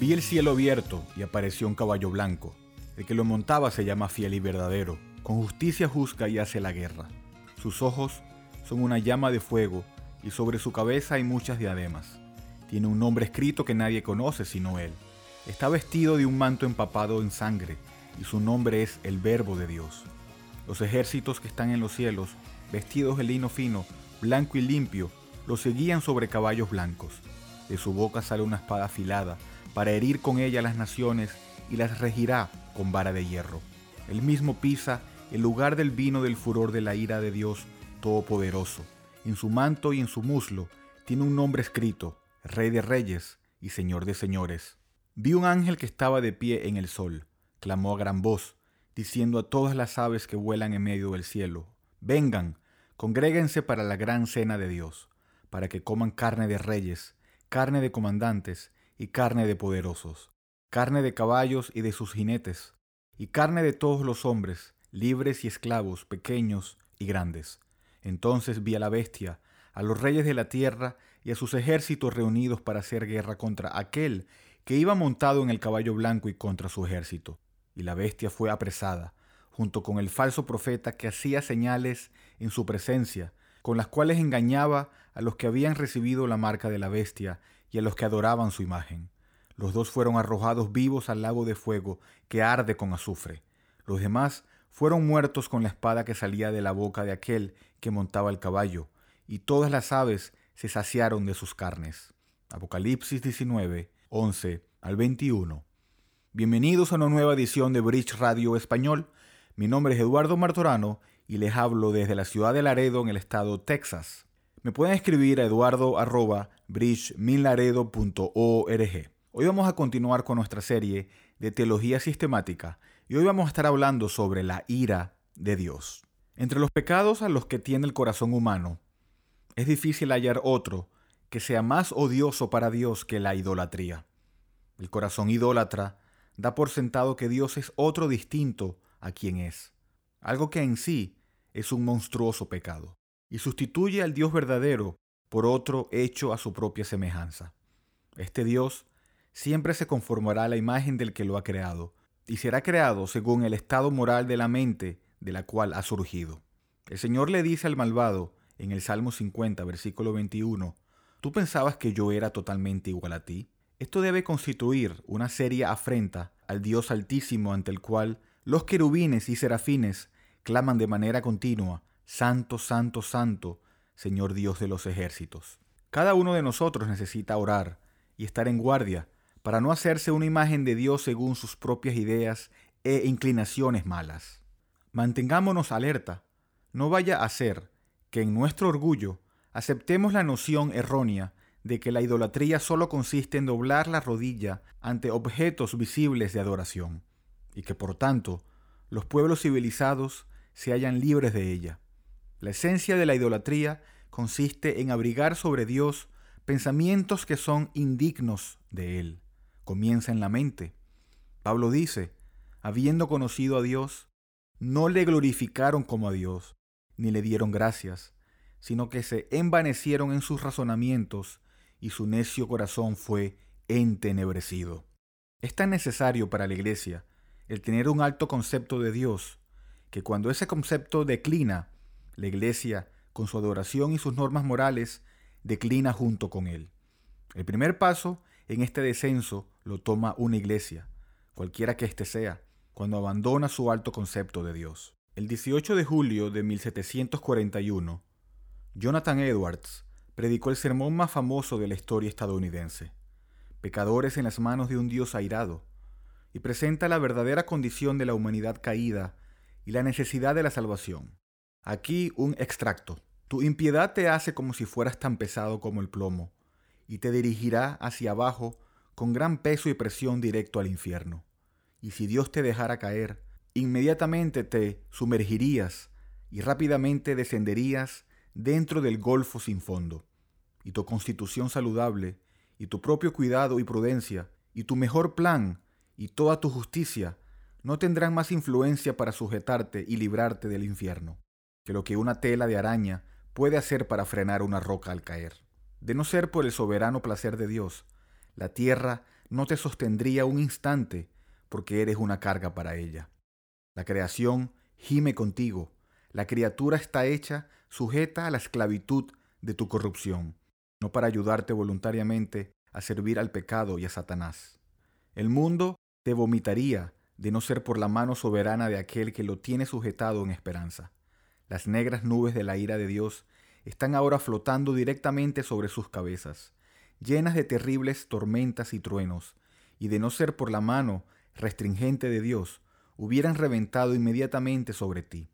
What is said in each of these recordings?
Vi el cielo abierto y apareció un caballo blanco. El que lo montaba se llama fiel y verdadero. Con justicia juzga y hace la guerra. Sus ojos son una llama de fuego y sobre su cabeza hay muchas diademas. Tiene un nombre escrito que nadie conoce sino él. Está vestido de un manto empapado en sangre y su nombre es el Verbo de Dios. Los ejércitos que están en los cielos, vestidos de lino fino, blanco y limpio, lo seguían sobre caballos blancos. De su boca sale una espada afilada para herir con ella las naciones y las regirá con vara de hierro. Él mismo pisa el lugar del vino del furor de la ira de Dios Todopoderoso. En su manto y en su muslo tiene un nombre escrito, Rey de Reyes y Señor de Señores. Vi un ángel que estaba de pie en el sol, clamó a gran voz, diciendo a todas las aves que vuelan en medio del cielo, vengan, congréguense para la gran cena de Dios, para que coman carne de reyes, carne de comandantes y carne de poderosos, carne de caballos y de sus jinetes, y carne de todos los hombres, libres y esclavos, pequeños y grandes. Entonces vi a la bestia, a los reyes de la tierra y a sus ejércitos reunidos para hacer guerra contra aquel que iba montado en el caballo blanco y contra su ejército. Y la bestia fue apresada, junto con el falso profeta que hacía señales en su presencia, con las cuales engañaba a los que habían recibido la marca de la bestia y a los que adoraban su imagen. Los dos fueron arrojados vivos al lago de fuego que arde con azufre. Los demás fueron muertos con la espada que salía de la boca de aquel que montaba el caballo, y todas las aves se saciaron de sus carnes. Apocalipsis 19, 11 al 21. Bienvenidos a una nueva edición de Bridge Radio Español. Mi nombre es Eduardo Martorano y les hablo desde la ciudad de Laredo en el estado Texas. Me pueden escribir a eduardo.bridgemilaredo.org. Hoy vamos a continuar con nuestra serie de teología sistemática y hoy vamos a estar hablando sobre la ira de Dios. Entre los pecados a los que tiene el corazón humano, es difícil hallar otro que sea más odioso para Dios que la idolatría. El corazón idólatra da por sentado que Dios es otro distinto a quien es, algo que en sí es un monstruoso pecado, y sustituye al Dios verdadero por otro hecho a su propia semejanza. Este Dios siempre se conformará a la imagen del que lo ha creado, y será creado según el estado moral de la mente de la cual ha surgido. El Señor le dice al malvado en el Salmo 50, versículo 21, ¿tú pensabas que yo era totalmente igual a ti? Esto debe constituir una seria afrenta al Dios altísimo ante el cual los querubines y serafines claman de manera continua, Santo, Santo, Santo, Señor Dios de los ejércitos. Cada uno de nosotros necesita orar y estar en guardia para no hacerse una imagen de Dios según sus propias ideas e inclinaciones malas. Mantengámonos alerta. No vaya a ser que en nuestro orgullo aceptemos la noción errónea de que la idolatría solo consiste en doblar la rodilla ante objetos visibles de adoración, y que por tanto los pueblos civilizados se hallan libres de ella. La esencia de la idolatría consiste en abrigar sobre Dios pensamientos que son indignos de Él comienza en la mente. Pablo dice, habiendo conocido a Dios, no le glorificaron como a Dios, ni le dieron gracias, sino que se envanecieron en sus razonamientos y su necio corazón fue entenebrecido. Es tan necesario para la iglesia el tener un alto concepto de Dios, que cuando ese concepto declina, la iglesia, con su adoración y sus normas morales, declina junto con él. El primer paso en este descenso lo toma una iglesia, cualquiera que éste sea, cuando abandona su alto concepto de Dios. El 18 de julio de 1741, Jonathan Edwards predicó el sermón más famoso de la historia estadounidense, Pecadores en las manos de un Dios airado, y presenta la verdadera condición de la humanidad caída y la necesidad de la salvación. Aquí un extracto. Tu impiedad te hace como si fueras tan pesado como el plomo, y te dirigirá hacia abajo con gran peso y presión directo al infierno. Y si Dios te dejara caer, inmediatamente te sumergirías y rápidamente descenderías dentro del golfo sin fondo. Y tu constitución saludable, y tu propio cuidado y prudencia, y tu mejor plan, y toda tu justicia, no tendrán más influencia para sujetarte y librarte del infierno, que lo que una tela de araña puede hacer para frenar una roca al caer. De no ser por el soberano placer de Dios, la tierra no te sostendría un instante porque eres una carga para ella. La creación gime contigo. La criatura está hecha sujeta a la esclavitud de tu corrupción, no para ayudarte voluntariamente a servir al pecado y a Satanás. El mundo te vomitaría de no ser por la mano soberana de aquel que lo tiene sujetado en esperanza. Las negras nubes de la ira de Dios están ahora flotando directamente sobre sus cabezas, llenas de terribles tormentas y truenos, y de no ser por la mano restringente de Dios, hubieran reventado inmediatamente sobre ti.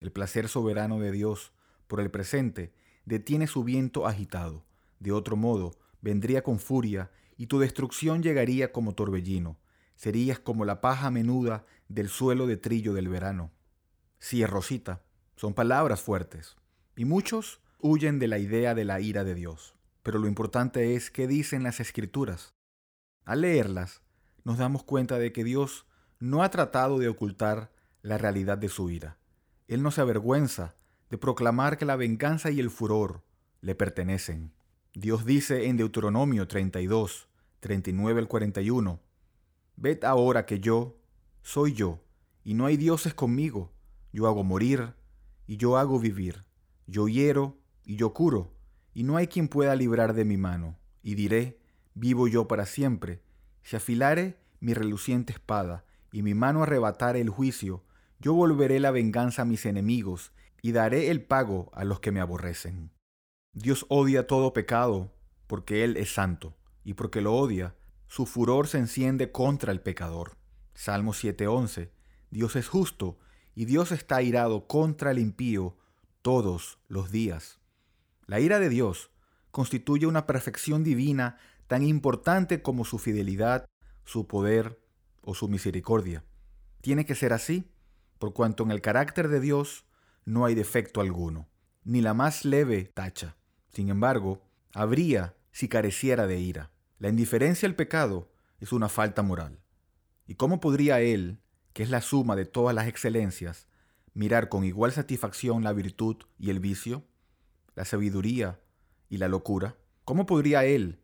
El placer soberano de Dios, por el presente, detiene su viento agitado. De otro modo, vendría con furia y tu destrucción llegaría como torbellino. Serías como la paja menuda del suelo de trillo del verano. Sí, Rosita, son palabras fuertes. Y muchos huyen de la idea de la ira de Dios. Pero lo importante es qué dicen las escrituras. Al leerlas, nos damos cuenta de que Dios no ha tratado de ocultar la realidad de su ira. Él no se avergüenza de proclamar que la venganza y el furor le pertenecen. Dios dice en Deuteronomio 32, 39 al 41, Ved ahora que yo soy yo, y no hay dioses conmigo. Yo hago morir, y yo hago vivir. Yo hiero, y yo curo, y no hay quien pueda librar de mi mano. Y diré, vivo yo para siempre. Si afilare mi reluciente espada, y mi mano arrebatare el juicio, yo volveré la venganza a mis enemigos, y daré el pago a los que me aborrecen. Dios odia todo pecado, porque Él es santo, y porque lo odia, su furor se enciende contra el pecador. Salmo 7:11. Dios es justo, y Dios está airado contra el impío todos los días. La ira de Dios constituye una perfección divina tan importante como su fidelidad, su poder o su misericordia. Tiene que ser así, por cuanto en el carácter de Dios no hay defecto alguno, ni la más leve tacha. Sin embargo, habría si careciera de ira. La indiferencia al pecado es una falta moral. ¿Y cómo podría Él, que es la suma de todas las excelencias, mirar con igual satisfacción la virtud y el vicio, la sabiduría y la locura? ¿Cómo podría Él,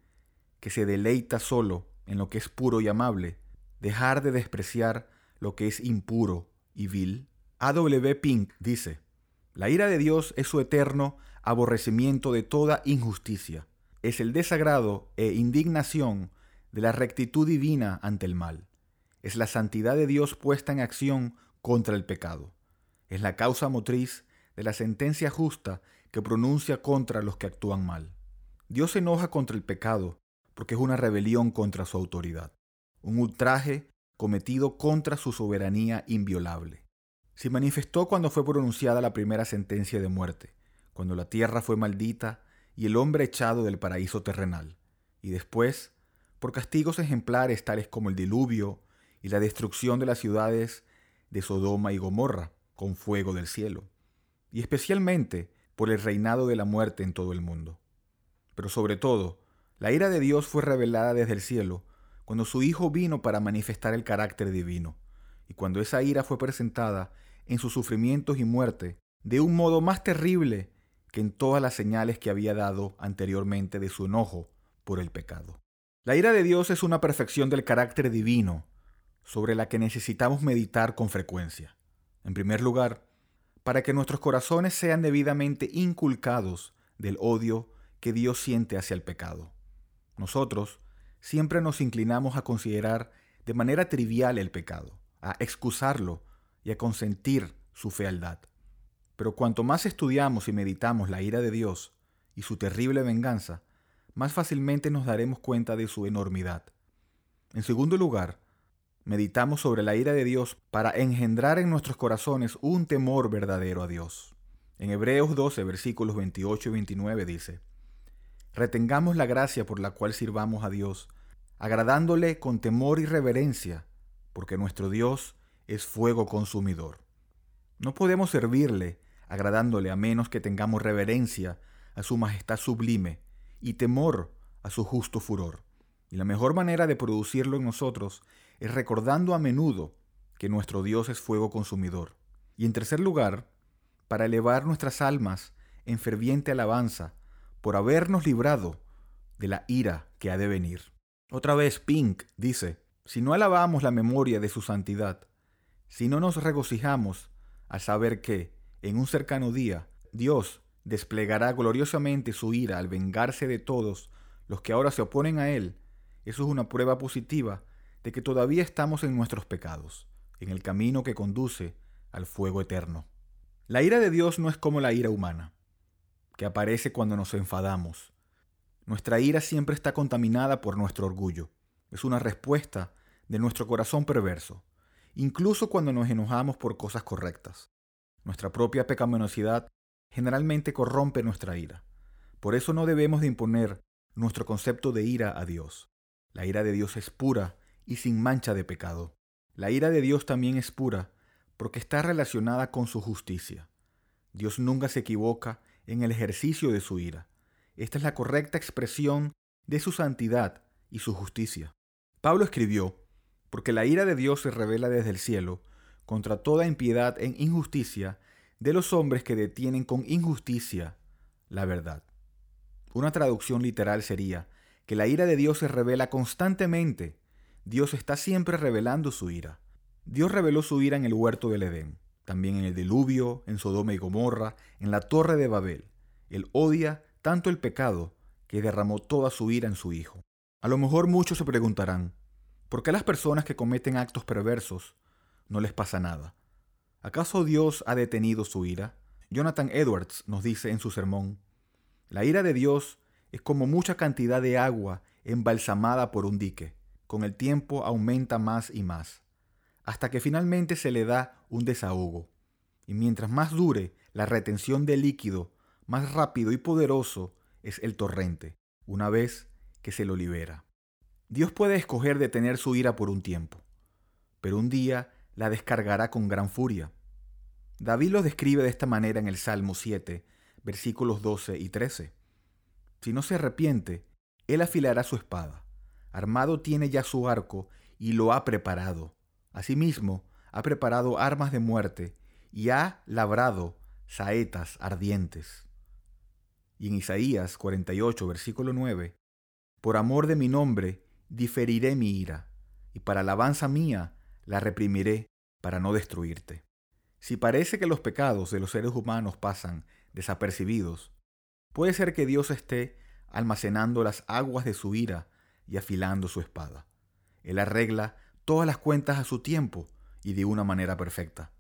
que se deleita solo en lo que es puro y amable, dejar de despreciar lo que es impuro y vil? A.W. Pink dice, la ira de Dios es su eterno aborrecimiento de toda injusticia. Es el desagrado e indignación de la rectitud divina ante el mal. Es la santidad de Dios puesta en acción contra el pecado. Es la causa motriz de la sentencia justa que pronuncia contra los que actúan mal. Dios se enoja contra el pecado porque es una rebelión contra su autoridad, un ultraje cometido contra su soberanía inviolable. Se manifestó cuando fue pronunciada la primera sentencia de muerte, cuando la tierra fue maldita y el hombre echado del paraíso terrenal, y después por castigos ejemplares tales como el diluvio y la destrucción de las ciudades de Sodoma y Gomorra con fuego del cielo, y especialmente por el reinado de la muerte en todo el mundo. Pero sobre todo, la ira de Dios fue revelada desde el cielo cuando su Hijo vino para manifestar el carácter divino, y cuando esa ira fue presentada en sus sufrimientos y muerte de un modo más terrible que en todas las señales que había dado anteriormente de su enojo por el pecado. La ira de Dios es una perfección del carácter divino sobre la que necesitamos meditar con frecuencia. En primer lugar, para que nuestros corazones sean debidamente inculcados del odio que Dios siente hacia el pecado. Nosotros siempre nos inclinamos a considerar de manera trivial el pecado, a excusarlo y a consentir su fealdad. Pero cuanto más estudiamos y meditamos la ira de Dios y su terrible venganza, más fácilmente nos daremos cuenta de su enormidad. En segundo lugar, meditamos sobre la ira de Dios para engendrar en nuestros corazones un temor verdadero a Dios. En Hebreos 12, versículos 28 y 29 dice, Retengamos la gracia por la cual sirvamos a Dios, agradándole con temor y reverencia, porque nuestro Dios es fuego consumidor. No podemos servirle agradándole a menos que tengamos reverencia a su majestad sublime y temor a su justo furor. Y la mejor manera de producirlo en nosotros es recordando a menudo que nuestro Dios es fuego consumidor. Y en tercer lugar, para elevar nuestras almas en ferviente alabanza por habernos librado de la ira que ha de venir. Otra vez Pink dice, si no alabamos la memoria de su santidad, si no nos regocijamos al saber que, en un cercano día, Dios desplegará gloriosamente su ira al vengarse de todos los que ahora se oponen a Él, eso es una prueba positiva de que todavía estamos en nuestros pecados, en el camino que conduce al fuego eterno. La ira de Dios no es como la ira humana, que aparece cuando nos enfadamos. Nuestra ira siempre está contaminada por nuestro orgullo. Es una respuesta de nuestro corazón perverso, incluso cuando nos enojamos por cosas correctas. Nuestra propia pecaminosidad generalmente corrompe nuestra ira. Por eso no debemos de imponer nuestro concepto de ira a Dios. La ira de Dios es pura y sin mancha de pecado. La ira de Dios también es pura porque está relacionada con su justicia. Dios nunca se equivoca en el ejercicio de su ira. Esta es la correcta expresión de su santidad y su justicia. Pablo escribió, porque la ira de Dios se revela desde el cielo contra toda impiedad e injusticia de los hombres que detienen con injusticia la verdad. Una traducción literal sería que la ira de Dios se revela constantemente. Dios está siempre revelando su ira. Dios reveló su ira en el huerto del Edén, también en el diluvio, en Sodoma y Gomorra, en la torre de Babel. Él odia tanto el pecado que derramó toda su ira en su Hijo. A lo mejor muchos se preguntarán, ¿por qué las personas que cometen actos perversos no les pasa nada? ¿Acaso Dios ha detenido su ira? Jonathan Edwards nos dice en su sermón, la ira de Dios es como mucha cantidad de agua embalsamada por un dique. Con el tiempo aumenta más y más, hasta que finalmente se le da un desahogo. Y mientras más dure la retención de líquido, más rápido y poderoso es el torrente, una vez que se lo libera. Dios puede escoger detener su ira por un tiempo, pero un día la descargará con gran furia. David lo describe de esta manera en el Salmo 7, versículos 12 y 13. Si no se arrepiente, él afilará su espada. Armado tiene ya su arco y lo ha preparado. Asimismo, ha preparado armas de muerte y ha labrado saetas ardientes. Y en Isaías 48, versículo 9, Por amor de mi nombre, diferiré mi ira, y para alabanza mía la reprimiré para no destruirte. Si parece que los pecados de los seres humanos pasan desapercibidos, puede ser que Dios esté almacenando las aguas de su ira y afilando su espada. Él arregla todas las cuentas a su tiempo y de una manera perfecta.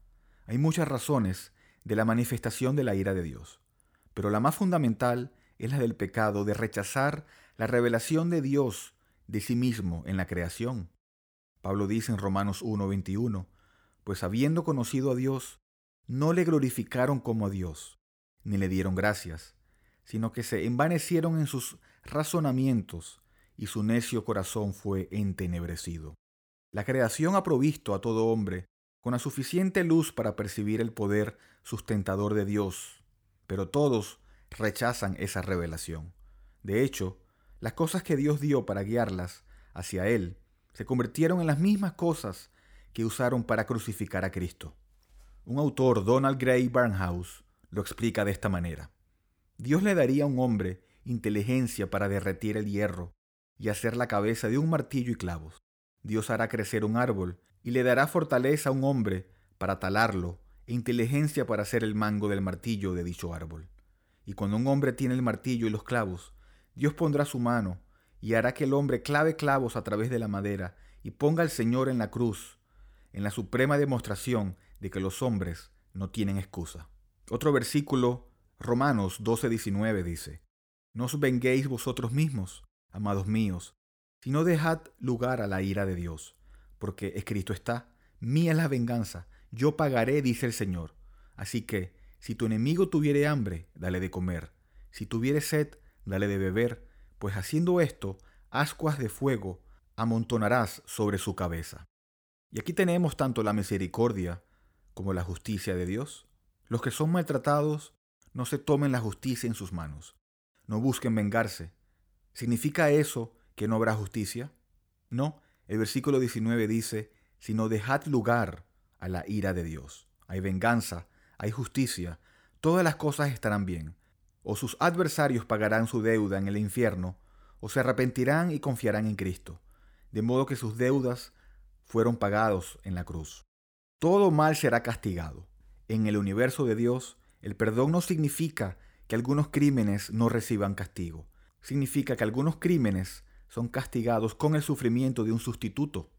Hay muchas razones de la manifestación de la ira de Dios, pero la más fundamental es la del pecado de rechazar la revelación de Dios de sí mismo en la creación. Pablo dice en Romanos 1:21, pues habiendo conocido a Dios, no le glorificaron como a Dios, ni le dieron gracias, sino que se envanecieron en sus razonamientos, y su necio corazón fue entenebrecido. La creación ha provisto a todo hombre con la suficiente luz para percibir el poder sustentador de Dios, pero todos rechazan esa revelación. De hecho, las cosas que Dios dio para guiarlas hacia Él se convirtieron en las mismas cosas que usaron para crucificar a Cristo. Un autor, Donald Gray Barnhouse, lo explica de esta manera. Dios le daría a un hombre inteligencia para derretir el hierro y hacer la cabeza de un martillo y clavos. Dios hará crecer un árbol y le dará fortaleza a un hombre para talarlo e inteligencia para hacer el mango del martillo de dicho árbol. Y cuando un hombre tiene el martillo y los clavos, Dios pondrá su mano y hará que el hombre clave clavos a través de la madera y ponga al Señor en la cruz, en la suprema demostración de que los hombres no tienen excusa. Otro versículo, Romanos 12:19 dice, No os venguéis vosotros mismos, amados míos, sino dejad lugar a la ira de Dios, porque escrito está, mía es la venganza, yo pagaré, dice el Señor. Así que, si tu enemigo tuviere hambre, dale de comer, si tuviere sed, dale de beber, pues haciendo esto, ascuas de fuego amontonarás sobre su cabeza. Y aquí tenemos tanto la misericordia como la justicia de Dios. Los que son maltratados no se tomen la justicia en sus manos, no busquen vengarse. ¿Significa eso que no habrá justicia? No, el versículo 19 dice, sino dejad lugar a la ira de Dios. Hay venganza, hay justicia, todas las cosas estarán bien. O sus adversarios pagarán su deuda en el infierno, o se arrepentirán y confiarán en Cristo, de modo que sus deudas fueron pagados en la cruz. Todo mal será castigado. En el universo de Dios, el perdón no significa que algunos crímenes no reciban castigo. Significa que algunos crímenes son castigados con el sufrimiento de un sustituto.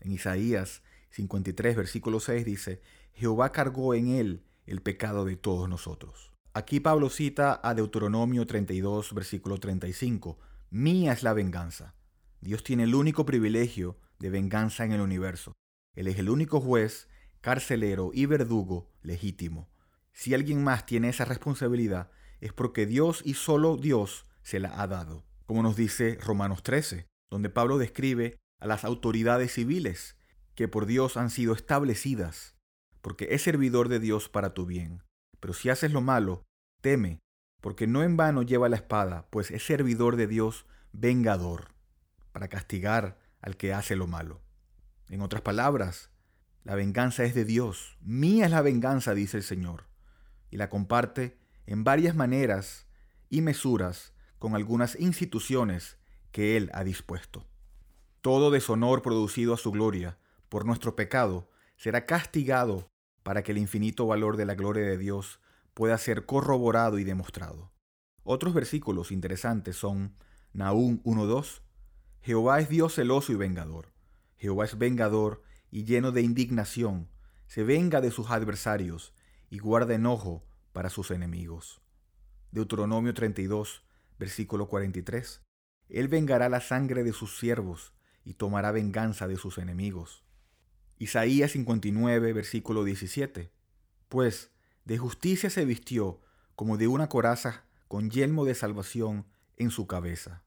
En Isaías 53, versículo 6 dice, Jehová cargó en él el pecado de todos nosotros. Aquí Pablo cita a Deuteronomio 32, versículo 35, Mía es la venganza. Dios tiene el único privilegio de venganza en el universo. Él es el único juez, carcelero y verdugo legítimo. Si alguien más tiene esa responsabilidad, es porque Dios y solo Dios se la ha dado. Como nos dice Romanos 13, donde Pablo describe a las autoridades civiles que por Dios han sido establecidas, porque es servidor de Dios para tu bien. Pero si haces lo malo, teme, porque no en vano lleva la espada, pues es servidor de Dios vengador, para castigar al que hace lo malo. En otras palabras, la venganza es de Dios. Mía es la venganza, dice el Señor. Y la comparte en varias maneras y mesuras con algunas instituciones que Él ha dispuesto. Todo deshonor producido a su gloria por nuestro pecado será castigado para que el infinito valor de la gloria de Dios pueda ser corroborado y demostrado. Otros versículos interesantes son Nahum 1.2, Jehová es Dios celoso y vengador. Jehová es vengador y lleno de indignación, se venga de sus adversarios y guarda enojo para sus enemigos. Deuteronomio 32, versículo 43. Él vengará la sangre de sus siervos y tomará venganza de sus enemigos. Isaías 59, versículo 17. Pues de justicia se vistió como de una coraza con yelmo de salvación en su cabeza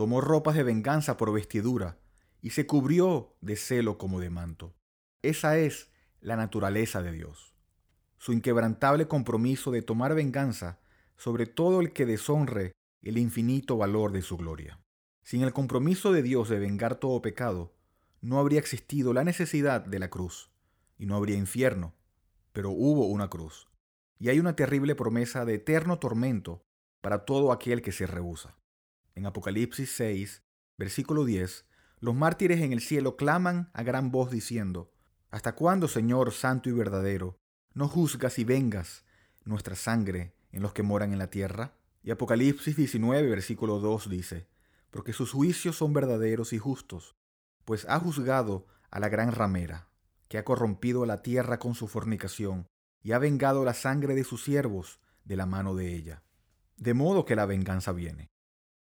tomó ropas de venganza por vestidura y se cubrió de celo como de manto. Esa es la naturaleza de Dios. Su inquebrantable compromiso de tomar venganza sobre todo el que deshonre el infinito valor de su gloria. Sin el compromiso de Dios de vengar todo pecado, no habría existido la necesidad de la cruz y no habría infierno, pero hubo una cruz. Y hay una terrible promesa de eterno tormento para todo aquel que se rehúsa. En Apocalipsis 6, versículo 10, los mártires en el cielo claman a gran voz diciendo, ¿Hasta cuándo, Señor Santo y verdadero, no juzgas y vengas nuestra sangre en los que moran en la tierra? Y Apocalipsis 19, versículo 2 dice, Porque sus juicios son verdaderos y justos, pues ha juzgado a la gran ramera, que ha corrompido la tierra con su fornicación, y ha vengado la sangre de sus siervos de la mano de ella. De modo que la venganza viene.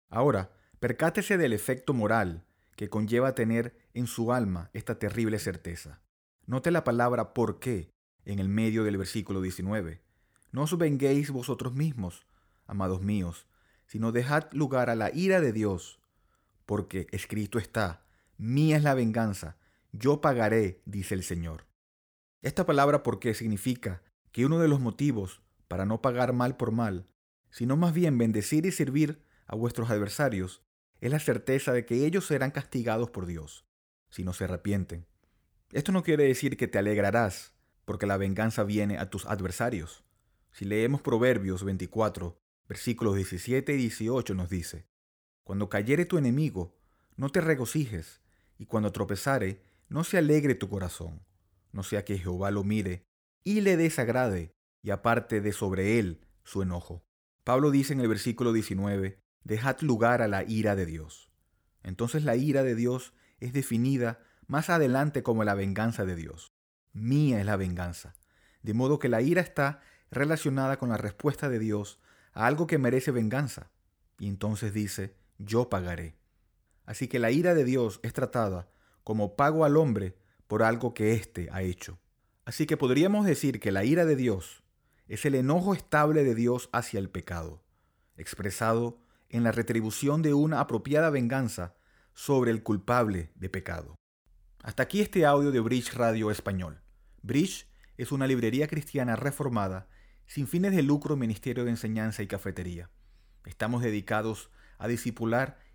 Ahora, percátese del efecto moral que conlleva tener en su alma esta terrible certeza. Note la palabra por qué en el medio del versículo 19. No os venguéis vosotros mismos, amados míos, sino dejad lugar a la ira de Dios, porque escrito está, mía es la venganza, yo pagaré, dice el Señor. Esta palabra por qué significa que uno de los motivos para no pagar mal por mal, sino más bien bendecir y servir a vuestros adversarios es la certeza de que ellos serán castigados por Dios, si no se arrepienten. Esto no quiere decir que te alegrarás porque la venganza viene a tus adversarios. Si leemos Proverbios 24, versículos 17 y 18 nos dice, Cuando cayere tu enemigo, no te regocijes, y cuando tropezare, no se alegre tu corazón, no sea que Jehová lo mire y le desagrade, y aparte de sobre él su enojo. Pablo dice en el versículo 19, dejad lugar a la ira de Dios. Entonces la ira de Dios es definida más adelante como la venganza de Dios. Mía es la venganza. De modo que la ira está relacionada con la respuesta de Dios a algo que merece venganza. Y entonces dice, yo pagaré. Así que la ira de Dios es tratada como pago al hombre por algo que éste ha hecho. Así que podríamos decir que la ira de Dios es el enojo estable de Dios hacia el pecado, expresado en la retribución de una apropiada venganza sobre el culpable de pecado. Hasta aquí este audio de Bridge Radio Español. Bridge es una librería cristiana reformada sin fines de lucro, ministerio de enseñanza y cafetería. Estamos dedicados a discipular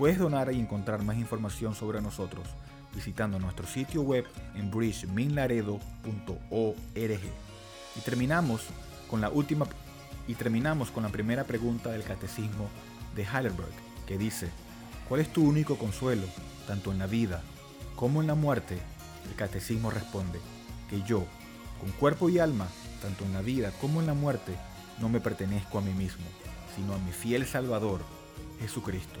Puedes donar y encontrar más información sobre nosotros visitando nuestro sitio web en bridgeminlaredo.org. Y terminamos con la última y terminamos con la primera pregunta del catecismo de Heidelberg, que dice: ¿Cuál es tu único consuelo, tanto en la vida como en la muerte? El catecismo responde: que yo, con cuerpo y alma, tanto en la vida como en la muerte, no me pertenezco a mí mismo, sino a mi fiel Salvador, Jesucristo.